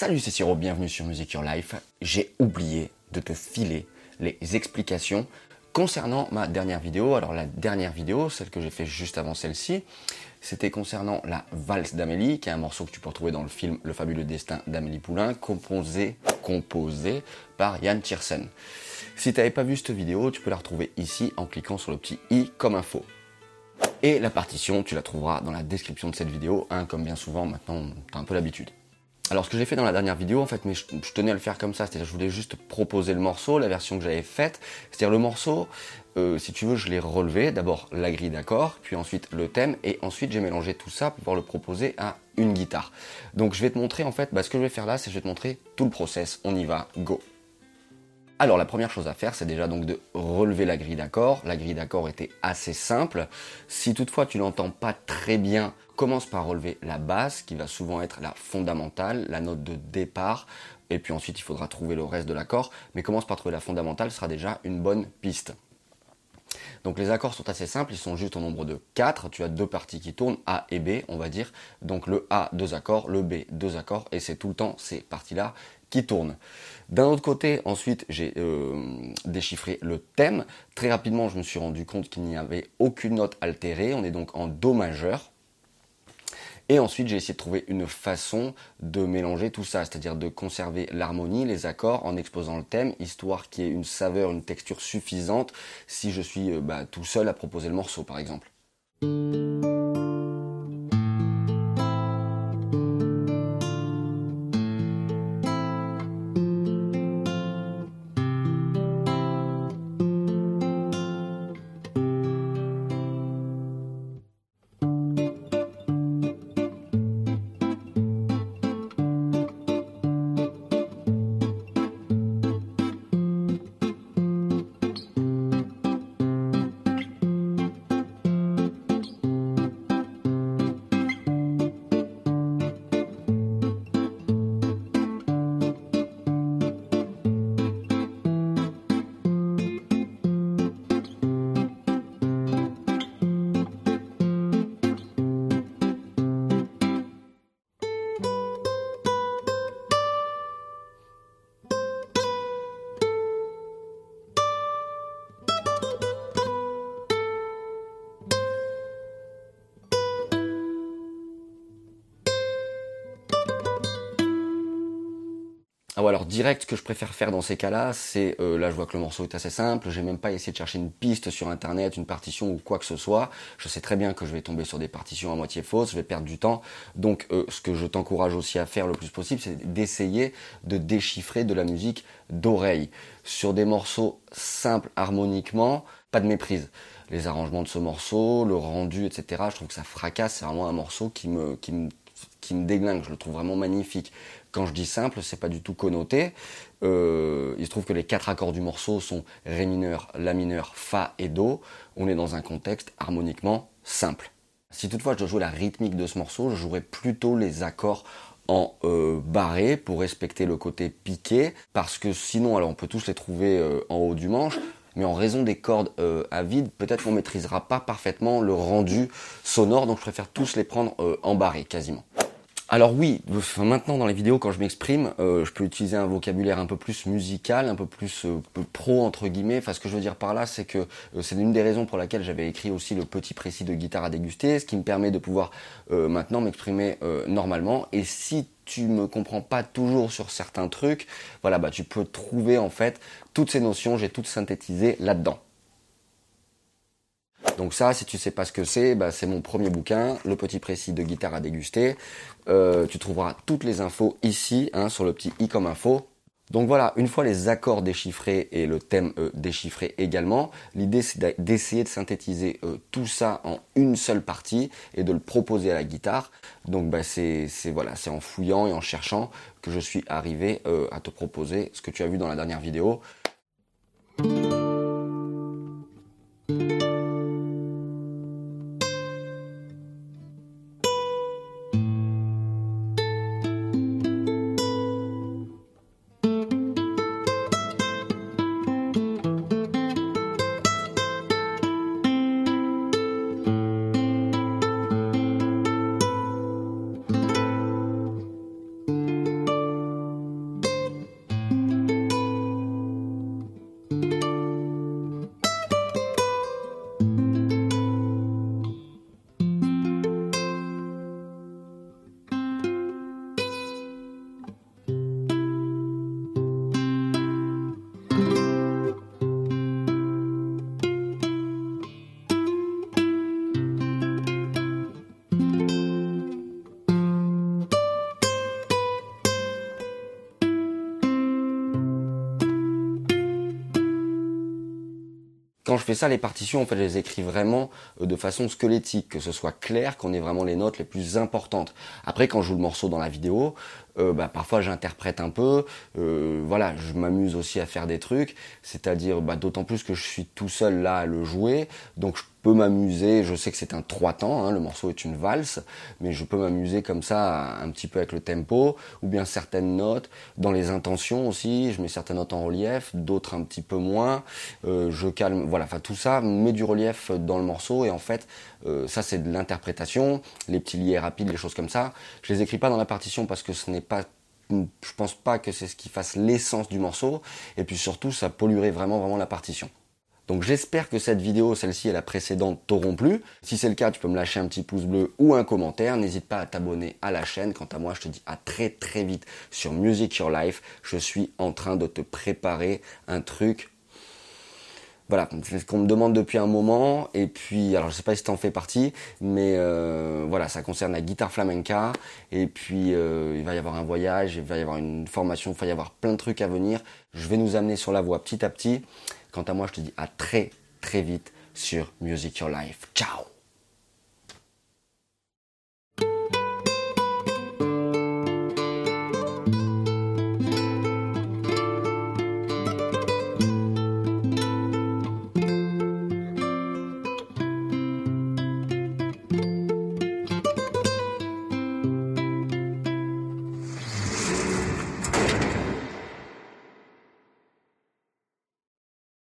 Salut, c'est Siro, bienvenue sur Music Your Life. J'ai oublié de te filer les explications concernant ma dernière vidéo. Alors la dernière vidéo, celle que j'ai fait juste avant celle-ci, c'était concernant la valse d'Amélie, qui est un morceau que tu peux retrouver dans le film Le fabuleux destin d'Amélie Poulain, composé, composé par Yann Tiersen. Si tu n'avais pas vu cette vidéo, tu peux la retrouver ici en cliquant sur le petit i comme info. Et la partition, tu la trouveras dans la description de cette vidéo, hein, comme bien souvent, maintenant tu as un peu l'habitude. Alors ce que j'ai fait dans la dernière vidéo, en fait, mais je, tenais à le faire comme ça, c'est-à-dire je voulais juste proposer le morceau, la version que j'avais faite, c'est-à-dire le morceau, euh, si tu veux, je l'ai relevé, d'abord la grille d'accords, puis ensuite le thème, et ensuite j'ai mélangé tout ça pour pouvoir le proposer à une guitare. Donc je vais te montrer en fait, bah, ce que je vais faire là, c'est je vais te montrer tout le process, on y va, go alors la première chose à faire, c'est déjà donc de relever la grille d'accords. La grille d'accords était assez simple. Si toutefois tu n'entends pas très bien, commence par relever la basse, qui va souvent être la fondamentale, la note de départ, et puis ensuite il faudra trouver le reste de l'accord. Mais commence par trouver la fondamentale, ce sera déjà une bonne piste. Donc les accords sont assez simples, ils sont juste au nombre de 4. Tu as deux parties qui tournent, A et B, on va dire. Donc le A, deux accords, le B, deux accords, et c'est tout le temps ces parties-là qui tournent. D'un autre côté, ensuite, j'ai euh, déchiffré le thème. Très rapidement, je me suis rendu compte qu'il n'y avait aucune note altérée. On est donc en Do majeur. Et ensuite, j'ai essayé de trouver une façon de mélanger tout ça, c'est-à-dire de conserver l'harmonie, les accords, en exposant le thème, histoire qu'il y ait une saveur, une texture suffisante si je suis euh, bah, tout seul à proposer le morceau, par exemple. Ah alors direct, ce que je préfère faire dans ces cas-là, c'est euh, là je vois que le morceau est assez simple, j'ai même pas essayé de chercher une piste sur internet, une partition ou quoi que ce soit. Je sais très bien que je vais tomber sur des partitions à moitié fausses, je vais perdre du temps. Donc euh, ce que je t'encourage aussi à faire le plus possible, c'est d'essayer de déchiffrer de la musique d'oreille sur des morceaux simples harmoniquement, pas de méprise. Les arrangements de ce morceau, le rendu, etc. Je trouve que ça fracasse. C'est vraiment un morceau qui me qui me qui me déglingue. Je le trouve vraiment magnifique. Quand je dis simple, c'est pas du tout connoté. Euh, il se trouve que les quatre accords du morceau sont Ré mineur, La mineur, Fa et Do. On est dans un contexte harmoniquement simple. Si toutefois je dois jouer la rythmique de ce morceau, je jouerai plutôt les accords en euh, barré pour respecter le côté piqué, parce que sinon, alors on peut tous les trouver euh, en haut du manche, mais en raison des cordes à vide, peut-être qu'on maîtrisera pas parfaitement le rendu sonore, donc je préfère tous les prendre en barré quasiment. Alors oui, maintenant dans les vidéos quand je m'exprime, euh, je peux utiliser un vocabulaire un peu plus musical, un peu plus euh, pro entre guillemets. Enfin ce que je veux dire par là, c'est que euh, c'est une des raisons pour laquelle j'avais écrit aussi le petit précis de guitare à déguster, ce qui me permet de pouvoir maintenant m'exprimer normalement. Et si tu me comprends pas toujours sur certains trucs, voilà, bah tu peux trouver en fait toutes ces notions, j'ai toutes synthétisées là-dedans. Donc ça, si tu sais pas ce que c'est, bah, c'est mon premier bouquin, Le petit précis de guitare à déguster. Euh, tu trouveras toutes les infos ici, hein, sur le petit i comme info. Donc voilà, une fois les accords déchiffrés et le thème euh, déchiffré également, l'idée c'est d'essayer de synthétiser euh, tout ça en une seule partie et de le proposer à la guitare. Donc bah, c'est en fouillant et en cherchant que je suis arrivé à te proposer ce que tu as vu dans la dernière vidéo. Quand je fais ça, les partitions, en fait, je les écris vraiment euh, de façon squelettique, que ce soit clair, qu'on ait vraiment les notes les plus importantes. Après, quand je joue le morceau dans la vidéo, euh, bah, parfois j'interprète un peu, euh, voilà, je m'amuse aussi à faire des trucs, c'est-à-dire bah, d'autant plus que je suis tout seul là à le jouer, donc je peux m'amuser, je sais que c'est un trois temps, hein, le morceau est une valse, mais je peux m'amuser comme ça un petit peu avec le tempo, ou bien certaines notes, dans les intentions aussi, je mets certaines notes en relief, d'autres un petit peu moins, euh, je calme, voilà, enfin tout ça met du relief dans le morceau, et en fait, euh, ça c'est de l'interprétation, les petits liés rapides, les choses comme ça, je les écris pas dans la partition parce que ce n'est pas je pense pas que c'est ce qui fasse l'essence du morceau, et puis surtout ça polluerait vraiment vraiment la partition. Donc j'espère que cette vidéo, celle-ci et la précédente, t'auront plu. Si c'est le cas, tu peux me lâcher un petit pouce bleu ou un commentaire. N'hésite pas à t'abonner à la chaîne. Quant à moi, je te dis à très très vite sur Music Your Life. Je suis en train de te préparer un truc voilà, c'est ce qu'on me demande depuis un moment. Et puis, alors je sais pas si t'en fais partie, mais euh, voilà, ça concerne la guitare flamenca. Et puis, euh, il va y avoir un voyage, il va y avoir une formation, il va y avoir plein de trucs à venir. Je vais nous amener sur la voie petit à petit. Quant à moi, je te dis à très très vite sur Music Your Life. Ciao